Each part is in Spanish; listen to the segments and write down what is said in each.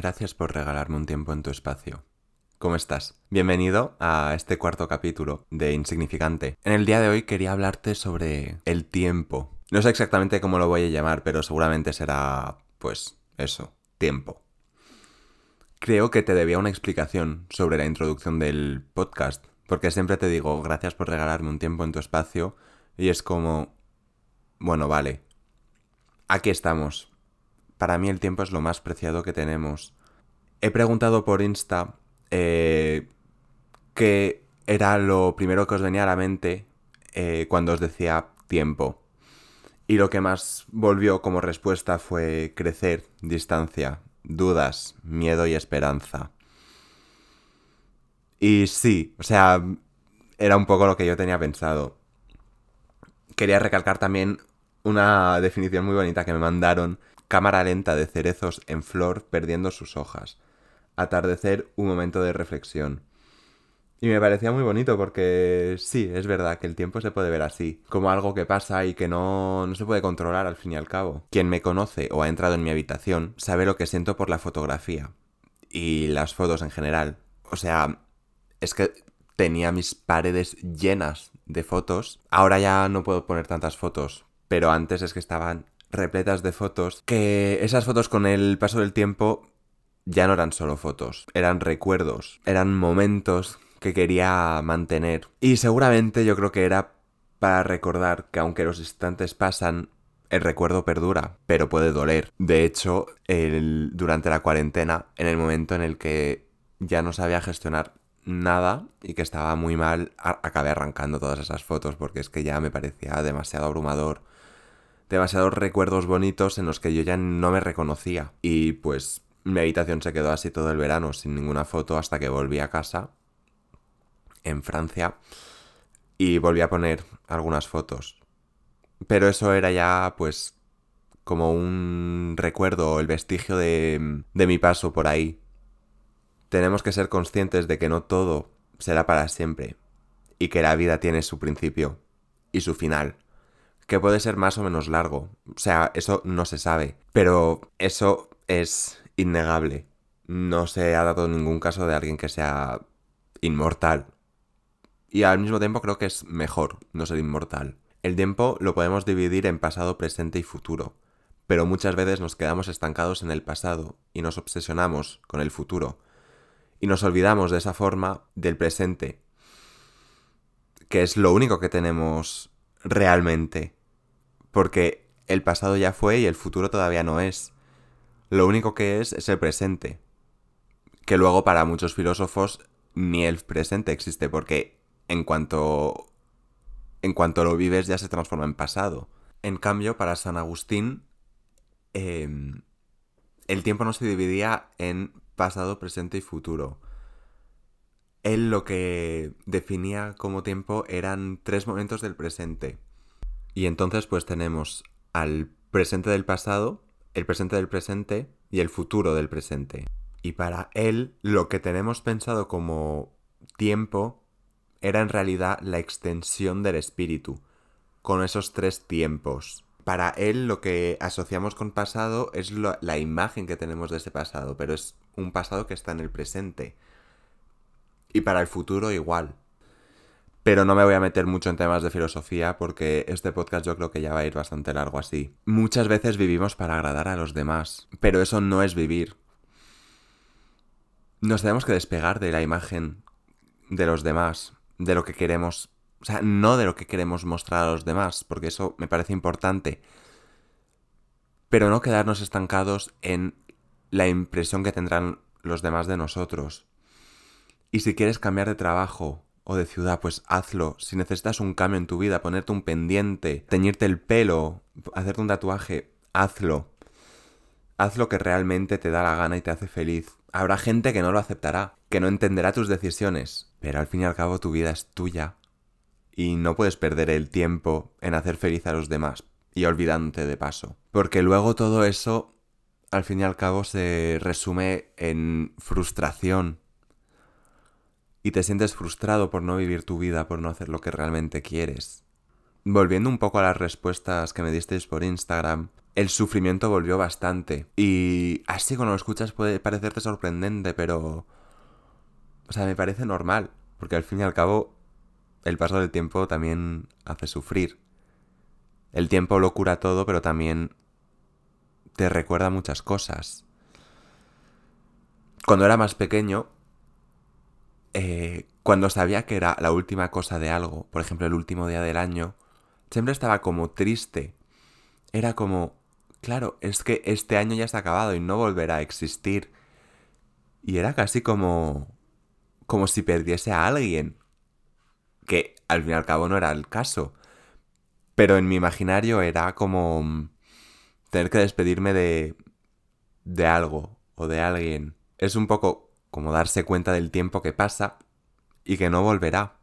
Gracias por regalarme un tiempo en tu espacio. ¿Cómo estás? Bienvenido a este cuarto capítulo de Insignificante. En el día de hoy quería hablarte sobre el tiempo. No sé exactamente cómo lo voy a llamar, pero seguramente será, pues, eso, tiempo. Creo que te debía una explicación sobre la introducción del podcast, porque siempre te digo gracias por regalarme un tiempo en tu espacio y es como, bueno, vale, aquí estamos. Para mí el tiempo es lo más preciado que tenemos. He preguntado por Insta eh, qué era lo primero que os venía a la mente eh, cuando os decía tiempo. Y lo que más volvió como respuesta fue crecer, distancia, dudas, miedo y esperanza. Y sí, o sea, era un poco lo que yo tenía pensado. Quería recalcar también una definición muy bonita que me mandaron. Cámara lenta de cerezos en flor perdiendo sus hojas. Atardecer, un momento de reflexión. Y me parecía muy bonito porque sí, es verdad que el tiempo se puede ver así, como algo que pasa y que no, no se puede controlar al fin y al cabo. Quien me conoce o ha entrado en mi habitación sabe lo que siento por la fotografía y las fotos en general. O sea, es que tenía mis paredes llenas de fotos. Ahora ya no puedo poner tantas fotos, pero antes es que estaban repletas de fotos que esas fotos con el paso del tiempo ya no eran solo fotos, eran recuerdos, eran momentos que quería mantener. Y seguramente yo creo que era para recordar que aunque los instantes pasan, el recuerdo perdura, pero puede doler. De hecho, el, durante la cuarentena, en el momento en el que ya no sabía gestionar nada y que estaba muy mal, acabé arrancando todas esas fotos porque es que ya me parecía demasiado abrumador. Demasiados recuerdos bonitos en los que yo ya no me reconocía. Y pues mi habitación se quedó así todo el verano sin ninguna foto hasta que volví a casa en Francia y volví a poner algunas fotos. Pero eso era ya pues como un recuerdo, el vestigio de, de mi paso por ahí. Tenemos que ser conscientes de que no todo será para siempre y que la vida tiene su principio y su final, que puede ser más o menos largo, o sea, eso no se sabe, pero eso es innegable. No se ha dado ningún caso de alguien que sea inmortal y al mismo tiempo creo que es mejor no ser inmortal. El tiempo lo podemos dividir en pasado, presente y futuro, pero muchas veces nos quedamos estancados en el pasado y nos obsesionamos con el futuro. Y nos olvidamos de esa forma del presente, que es lo único que tenemos realmente. Porque el pasado ya fue y el futuro todavía no es. Lo único que es es el presente. Que luego para muchos filósofos ni el presente existe porque en cuanto, en cuanto lo vives ya se transforma en pasado. En cambio, para San Agustín, em, el tiempo no se dividía en pasado, presente y futuro. Él lo que definía como tiempo eran tres momentos del presente. Y entonces pues tenemos al presente del pasado, el presente del presente y el futuro del presente. Y para él lo que tenemos pensado como tiempo era en realidad la extensión del espíritu, con esos tres tiempos. Para él lo que asociamos con pasado es la imagen que tenemos de ese pasado, pero es un pasado que está en el presente. Y para el futuro igual. Pero no me voy a meter mucho en temas de filosofía porque este podcast yo creo que ya va a ir bastante largo así. Muchas veces vivimos para agradar a los demás, pero eso no es vivir. Nos tenemos que despegar de la imagen de los demás, de lo que queremos, o sea, no de lo que queremos mostrar a los demás, porque eso me parece importante, pero no quedarnos estancados en la impresión que tendrán los demás de nosotros. Y si quieres cambiar de trabajo o de ciudad, pues hazlo. Si necesitas un cambio en tu vida, ponerte un pendiente, teñirte el pelo, hacerte un tatuaje, hazlo. Haz lo que realmente te da la gana y te hace feliz. Habrá gente que no lo aceptará, que no entenderá tus decisiones, pero al fin y al cabo tu vida es tuya y no puedes perder el tiempo en hacer feliz a los demás y olvidándote de paso. Porque luego todo eso, al fin y al cabo, se resume en frustración. Y te sientes frustrado por no vivir tu vida, por no hacer lo que realmente quieres. Volviendo un poco a las respuestas que me disteis por Instagram, el sufrimiento volvió bastante. Y así cuando lo escuchas puede parecerte sorprendente, pero... O sea, me parece normal, porque al fin y al cabo el paso del tiempo también hace sufrir. El tiempo lo cura todo, pero también te recuerda muchas cosas. Cuando era más pequeño, eh, cuando sabía que era la última cosa de algo, por ejemplo el último día del año, siempre estaba como triste. Era como, claro, es que este año ya está acabado y no volverá a existir. Y era casi como, como si perdiese a alguien. Que al fin y al cabo no era el caso. Pero en mi imaginario era como tener que despedirme de, de algo o de alguien. Es un poco como darse cuenta del tiempo que pasa y que no volverá.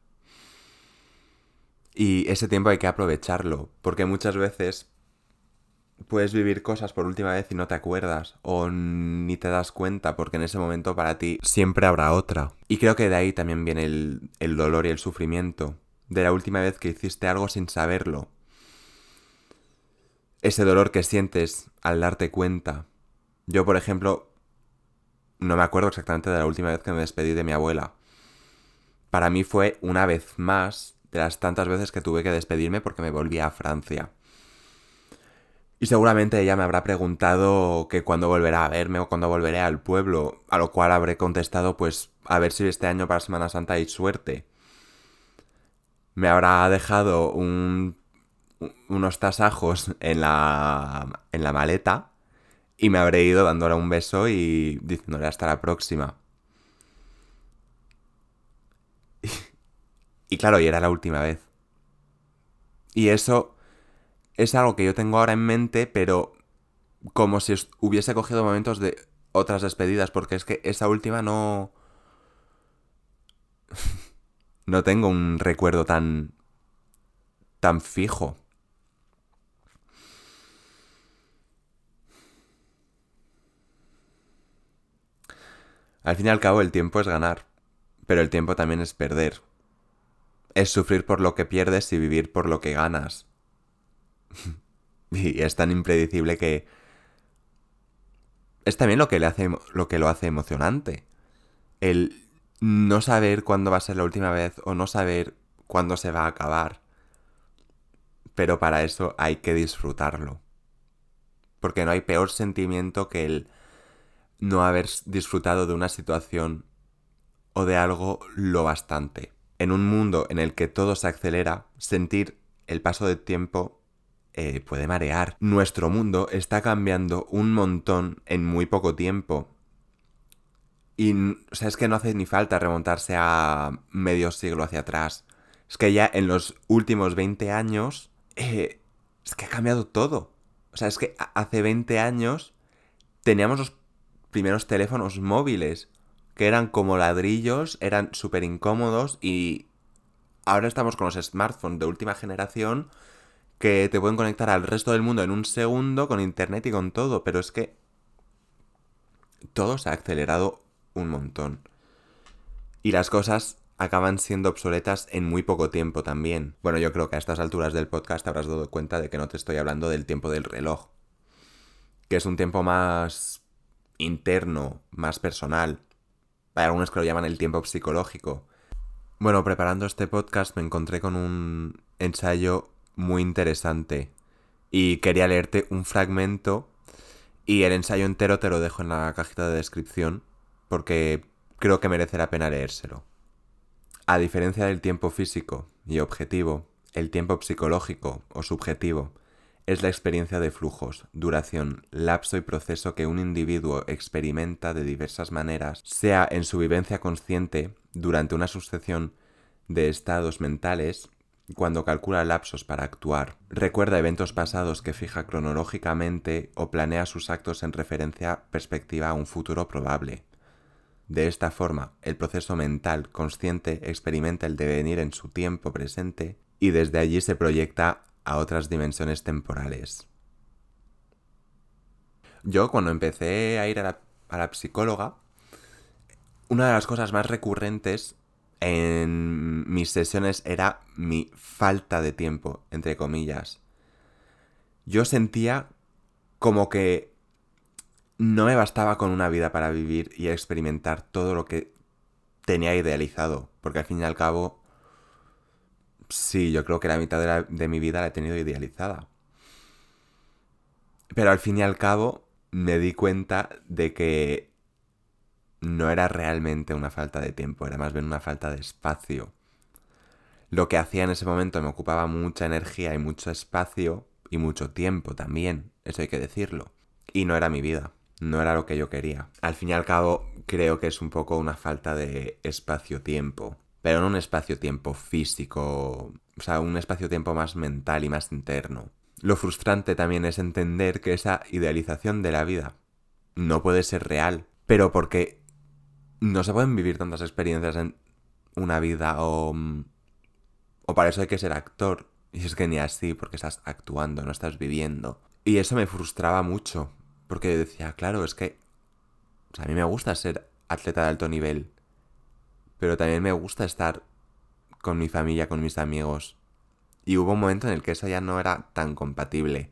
Y ese tiempo hay que aprovecharlo, porque muchas veces puedes vivir cosas por última vez y no te acuerdas o ni te das cuenta porque en ese momento para ti siempre habrá otra. Y creo que de ahí también viene el, el dolor y el sufrimiento, de la última vez que hiciste algo sin saberlo. Ese dolor que sientes al darte cuenta. Yo, por ejemplo, no me acuerdo exactamente de la última vez que me despedí de mi abuela. Para mí fue una vez más de las tantas veces que tuve que despedirme porque me volví a Francia. Y seguramente ella me habrá preguntado que cuándo volverá a verme o cuándo volveré al pueblo, a lo cual habré contestado pues a ver si este año para Semana Santa hay suerte. Me habrá dejado un, unos tasajos en la, en la maleta y me habré ido dándole un beso y diciéndole hasta la próxima. Y, claro, y era la última vez. Y eso es algo que yo tengo ahora en mente, pero como si hubiese cogido momentos de otras despedidas, porque es que esa última no... no tengo un recuerdo tan... tan fijo. Al fin y al cabo el tiempo es ganar, pero el tiempo también es perder. Es sufrir por lo que pierdes y vivir por lo que ganas. y es tan impredecible que es también lo que le hace lo que lo hace emocionante. El no saber cuándo va a ser la última vez o no saber cuándo se va a acabar. Pero para eso hay que disfrutarlo. Porque no hay peor sentimiento que el no haber disfrutado de una situación o de algo lo bastante. En un mundo en el que todo se acelera, sentir el paso del tiempo eh, puede marear. Nuestro mundo está cambiando un montón en muy poco tiempo. Y o sea, es que no hace ni falta remontarse a medio siglo hacia atrás. Es que ya en los últimos 20 años eh, es que ha cambiado todo. O sea, es que hace 20 años teníamos los primeros teléfonos móviles, que eran como ladrillos, eran súper incómodos y ahora estamos con los smartphones de última generación que te pueden conectar al resto del mundo en un segundo con internet y con todo, pero es que todo se ha acelerado un montón. Y las cosas acaban siendo obsoletas en muy poco tiempo también. Bueno, yo creo que a estas alturas del podcast habrás dado cuenta de que no te estoy hablando del tiempo del reloj, que es un tiempo más interno, más personal. Hay algunos que lo llaman el tiempo psicológico. Bueno, preparando este podcast me encontré con un ensayo muy interesante y quería leerte un fragmento y el ensayo entero te lo dejo en la cajita de descripción porque creo que merece la pena leérselo. A diferencia del tiempo físico y objetivo, el tiempo psicológico o subjetivo es la experiencia de flujos, duración, lapso y proceso que un individuo experimenta de diversas maneras, sea en su vivencia consciente durante una sucesión de estados mentales, cuando calcula lapsos para actuar, recuerda eventos pasados que fija cronológicamente o planea sus actos en referencia perspectiva a un futuro probable. De esta forma, el proceso mental consciente experimenta el devenir en su tiempo presente y desde allí se proyecta a otras dimensiones temporales. Yo cuando empecé a ir a la, psicóloga, una de las cosas más recurrentes en mis sesiones era mi falta de tiempo, entre comillas. Yo sentía como que no me bastaba con una vida para vivir y experimentar todo lo que tenía idealizado, porque al fin y al cabo, sí, yo creo que la mitad de, mi vida la he tenido idealizada. Pero al fin y al cabo me di cuenta de que no era realmente una falta de tiempo, era más bien una falta de espacio. Lo que hacía en ese momento me ocupaba mucha energía y mucho espacio y mucho tiempo también, eso hay que decirlo. Y no era mi vida, no era lo que yo quería. Al fin y al cabo, creo que es un poco una falta de espacio-tiempo, pero no un espacio-tiempo físico, o sea, un espacio-tiempo más mental y más interno. Lo frustrante también es entender que esa idealización de la vida no puede ser real, pero porque no se pueden vivir tantas experiencias en una vida o... O para eso hay que ser actor. Y es que ni así, porque estás actuando, no estás viviendo. Y eso me frustraba mucho, porque decía, claro, es que... A mí me gusta ser atleta de alto nivel, pero también me gusta estar con mi familia, con mis amigos. Y hubo un momento en el que eso ya no era tan compatible,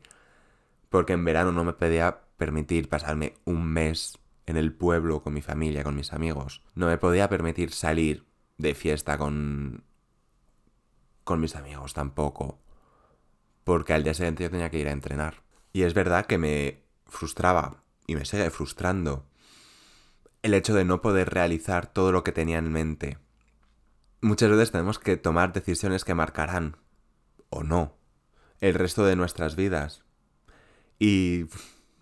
porque en verano no me podía permitir pasarme un mes en el pueblo con mi familia, con mis amigos. No me podía permitir salir de fiesta con con mis amigos tampoco, porque al día siguiente yo tenía que ir a entrenar. Y es verdad que me frustraba y me sigue frustrando el hecho de no poder realizar todo lo que tenía en mente. Muchas veces tenemos que tomar decisiones que marcarán, o no, el resto de nuestras vidas. Y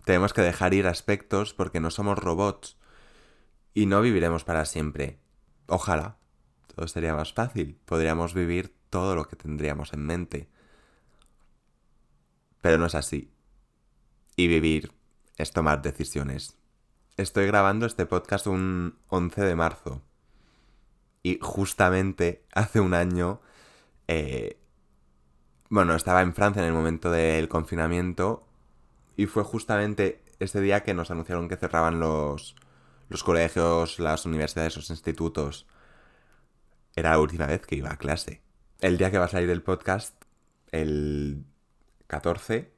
tenemos que dejar ir aspectos porque no somos robots y no viviremos para siempre. Ojalá. Todo sería más fácil. Podríamos vivir todo lo que tendríamos en mente. Pero no es así. Y vivir es tomar decisiones. Estoy grabando este podcast un 11 de marzo. Y justamente hace un año... Eh, bueno, estaba en Francia en el momento del confinamiento y fue justamente ese día que nos anunciaron que cerraban los, los colegios, las universidades, los institutos. Era la última vez que iba a clase. El día que va a salir el podcast, el 14,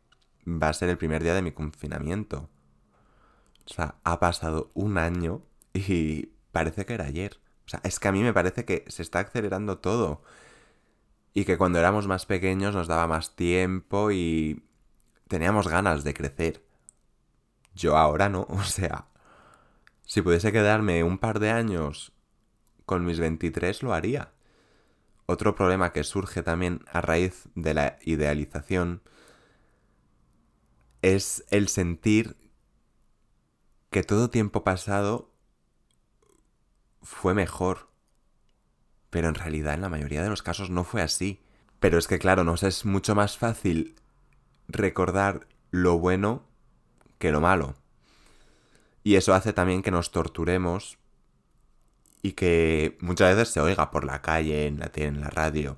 va a ser el primer día de mi confinamiento. O sea, ha pasado un año y parece que era ayer. O sea, es que a mí me parece que se está acelerando todo. Y que cuando éramos más pequeños nos daba más tiempo y teníamos ganas de crecer. Yo ahora no, o sea, si pudiese quedarme un par de años con mis 23 lo haría. Otro problema que surge también a raíz de la idealización es el sentir que todo tiempo pasado fue mejor. Pero en realidad en la mayoría de los casos no fue así. Pero es que claro, nos es mucho más fácil recordar lo bueno que lo malo. Y eso hace también que nos torturemos y que muchas veces se oiga por la calle, en la en la radio,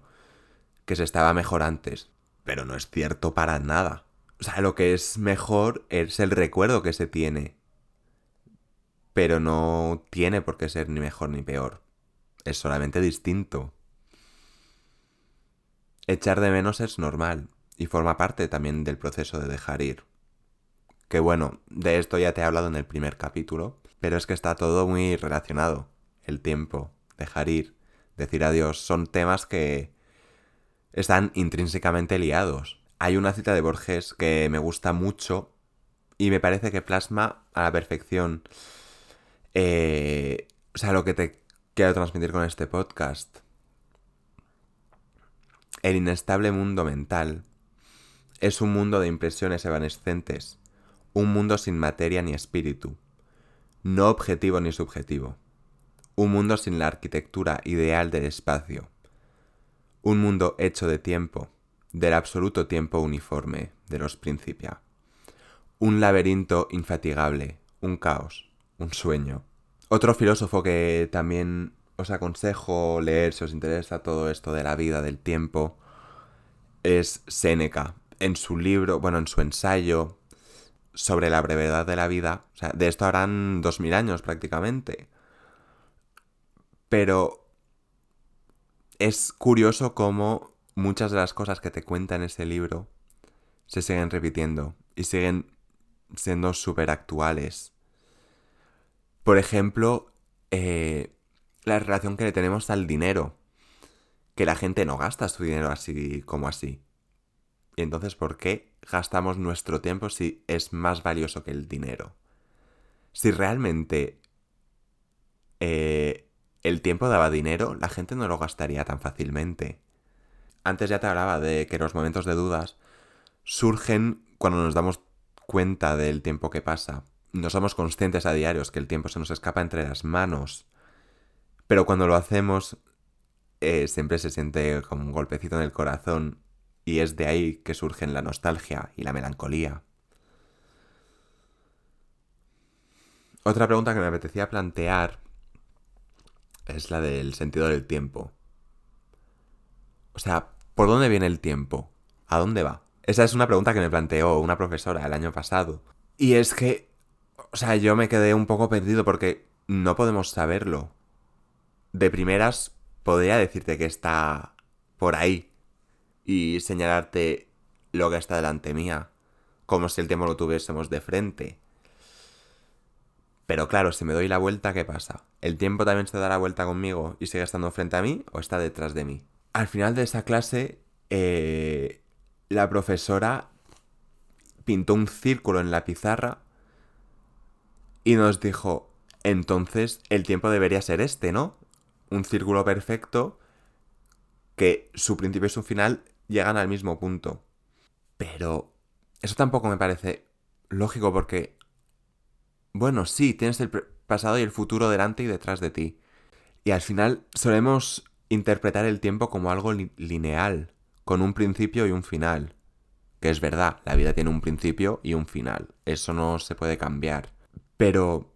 que se estaba mejor antes. Pero no es cierto para nada. O sea, lo que es mejor es el recuerdo que se tiene. Pero no tiene por qué ser ni mejor ni peor. Es solamente distinto. Echar de menos es normal y forma parte también del proceso de dejar ir. Que bueno, de esto ya te he hablado en el primer capítulo, pero es que está todo muy relacionado. El tiempo, dejar ir, decir adiós, son temas que están intrínsecamente liados. Hay una cita de Borges que me gusta mucho y me parece que plasma a la perfección eh, o sea, lo que te quiero transmitir con este podcast. El inestable mundo mental es un mundo de impresiones evanescentes, un mundo sin materia ni espíritu, no objetivo ni subjetivo, un mundo sin la arquitectura ideal del espacio, un mundo hecho de tiempo, del absoluto tiempo uniforme de los principia, un laberinto infatigable, un caos, un sueño. Otro filósofo que también os aconsejo leer si os interesa todo esto de la vida, del tiempo, es Séneca, en su libro, bueno, en su ensayo sobre la brevedad de la vida, o sea, de esto harán dos mil años prácticamente. Pero es curioso cómo muchas de las cosas que te cuenta en ese libro se siguen repitiendo y siguen siendo súper actuales. Por ejemplo, eh, la relación que le tenemos al dinero. Que la gente no gasta su dinero así como así. Y entonces, ¿por qué gastamos nuestro tiempo si es más valioso que el dinero? Si realmente eh, el tiempo daba dinero, la gente no lo gastaría tan fácilmente. Antes ya te hablaba de que los momentos de dudas surgen cuando nos damos cuenta del tiempo que pasa. No somos conscientes a diarios que el tiempo se nos escapa entre las manos. Pero cuando lo hacemos, eh, siempre se siente como un golpecito en el corazón y es de ahí que surgen la nostalgia y la melancolía. Otra pregunta que me apetecía plantear es la del sentido del tiempo. O sea, ¿por dónde viene el tiempo? ¿A dónde va? Esa es una pregunta que me planteó una profesora el año pasado. Y es que, o sea, yo me quedé un poco perdido porque no podemos saberlo. De primeras, podría decirte que está por ahí y señalarte lo que está delante mía, como si el tiempo lo tuviésemos de frente. Pero claro, si me doy la vuelta, ¿qué pasa? ¿El tiempo también se da la vuelta conmigo y sigue estando frente a mí o está detrás de mí? Al final de esa clase, eh, la profesora pintó un círculo en la pizarra y nos dijo, entonces el tiempo debería ser este, ¿no? Un círculo perfecto que su principio y su final llegan al mismo punto. Pero eso tampoco me parece lógico porque bueno, sí, tienes el pasado y el futuro delante y detrás de ti. Y al final solemos interpretar el tiempo como algo lineal, con un principio y un final. Que es verdad, la vida tiene un principio y un final. Eso no se puede cambiar. Pero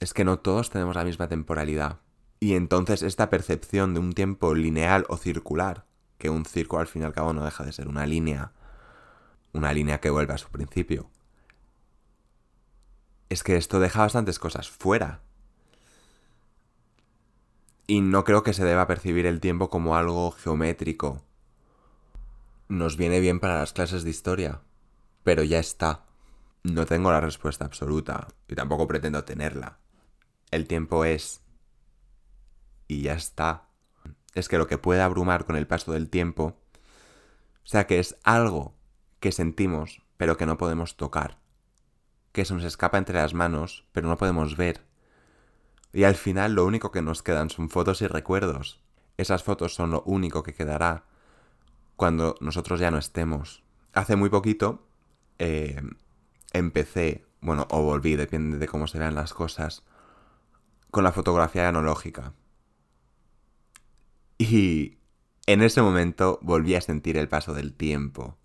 es que no todos tenemos la misma temporalidad. Y entonces esta percepción de un tiempo lineal o circular, que un circo al fin y al cabo no deja de ser una línea, una línea que vuelve a su principio, es que esto deja bastantes cosas fuera. Y no creo que se deba percibir el tiempo como algo geométrico. Nos viene bien para las clases de historia, pero ya está. No tengo la respuesta absoluta y tampoco pretendo tenerla. El tiempo es... Y ya está. Es que lo que puede abrumar con el paso del tiempo, o sea que es algo que sentimos pero que no podemos tocar que se nos escapa entre las manos, pero no podemos ver. Y al final lo único que nos quedan son fotos y recuerdos. Esas fotos son lo único que quedará cuando nosotros ya no estemos. Hace muy poquito eh, empecé, bueno, o volví, depende de cómo se las cosas, con la fotografía analógica. Y en ese momento volví a sentir el paso del tiempo.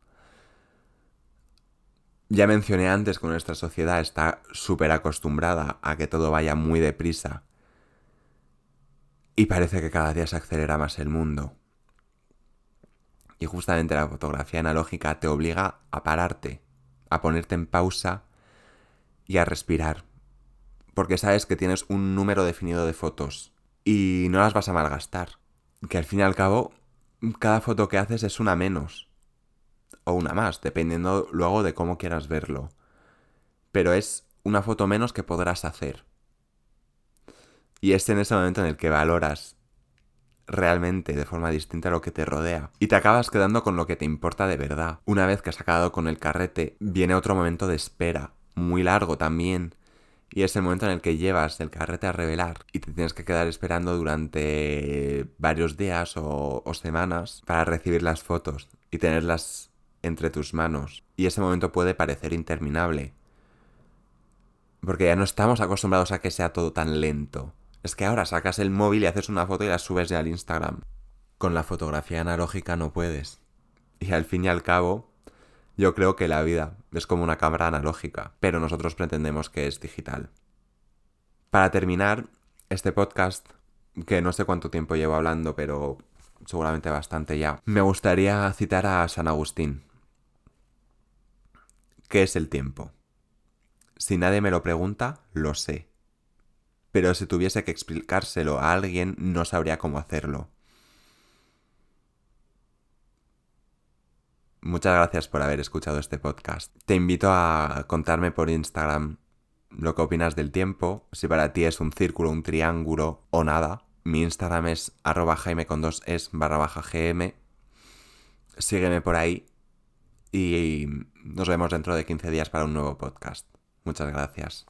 Ya mencioné antes que nuestra sociedad está súper acostumbrada a que todo vaya muy deprisa. Y parece que cada día se acelera más el mundo. Y justamente la fotografía analógica te obliga a pararte, a ponerte en pausa y a respirar. Porque sabes que tienes un número definido de fotos y no las vas a malgastar. Que al fin y al cabo, cada foto que haces es una menos o una más, dependiendo luego de cómo quieras verlo. Pero es una foto menos que podrás hacer. Y es en ese momento en el que valoras realmente de forma distinta lo que te rodea. Y te acabas quedando con lo que te importa de verdad. Una vez que has acabado con el carrete, viene otro momento de espera, muy largo también. Y es el momento en el que llevas el carrete a revelar y te tienes que quedar esperando durante varios días o, o semanas para recibir las fotos y tenerlas entre tus manos y ese momento puede parecer interminable. Porque ya no estamos acostumbrados a que sea todo tan lento. Es que ahora sacas el móvil y haces una foto y la subes ya al Instagram. Con la fotografía analógica no puedes. Y al fin y al cabo, yo creo que la vida es como una cámara analógica, pero nosotros pretendemos que es digital. Para terminar, este podcast, que no sé cuánto tiempo llevo hablando, pero seguramente bastante ya, me gustaría citar a San Agustín, ¿Qué es el tiempo? Si nadie me lo pregunta, lo sé. Pero si tuviese que explicárselo a alguien, no sabría cómo hacerlo. Muchas gracias por haber escuchado este podcast. Te invito a contarme por Instagram lo que opinas del tiempo, si para ti es un círculo, un triángulo o nada. Mi Instagram es arroba jaime con dos es barra baja gm. Sígueme por ahí y nos vemos dentro de 15 días para un nuevo podcast. Muchas gracias.